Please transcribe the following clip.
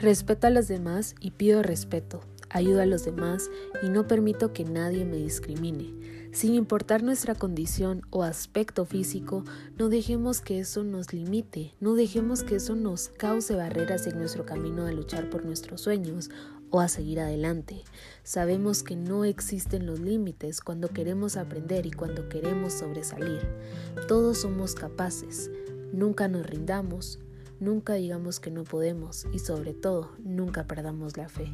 Respeto a los demás y pido respeto. Ayudo a los demás y no permito que nadie me discrimine. Sin importar nuestra condición o aspecto físico, no dejemos que eso nos limite, no dejemos que eso nos cause barreras en nuestro camino a luchar por nuestros sueños o a seguir adelante. Sabemos que no existen los límites cuando queremos aprender y cuando queremos sobresalir. Todos somos capaces. Nunca nos rindamos, nunca digamos que no podemos y sobre todo nunca perdamos la fe.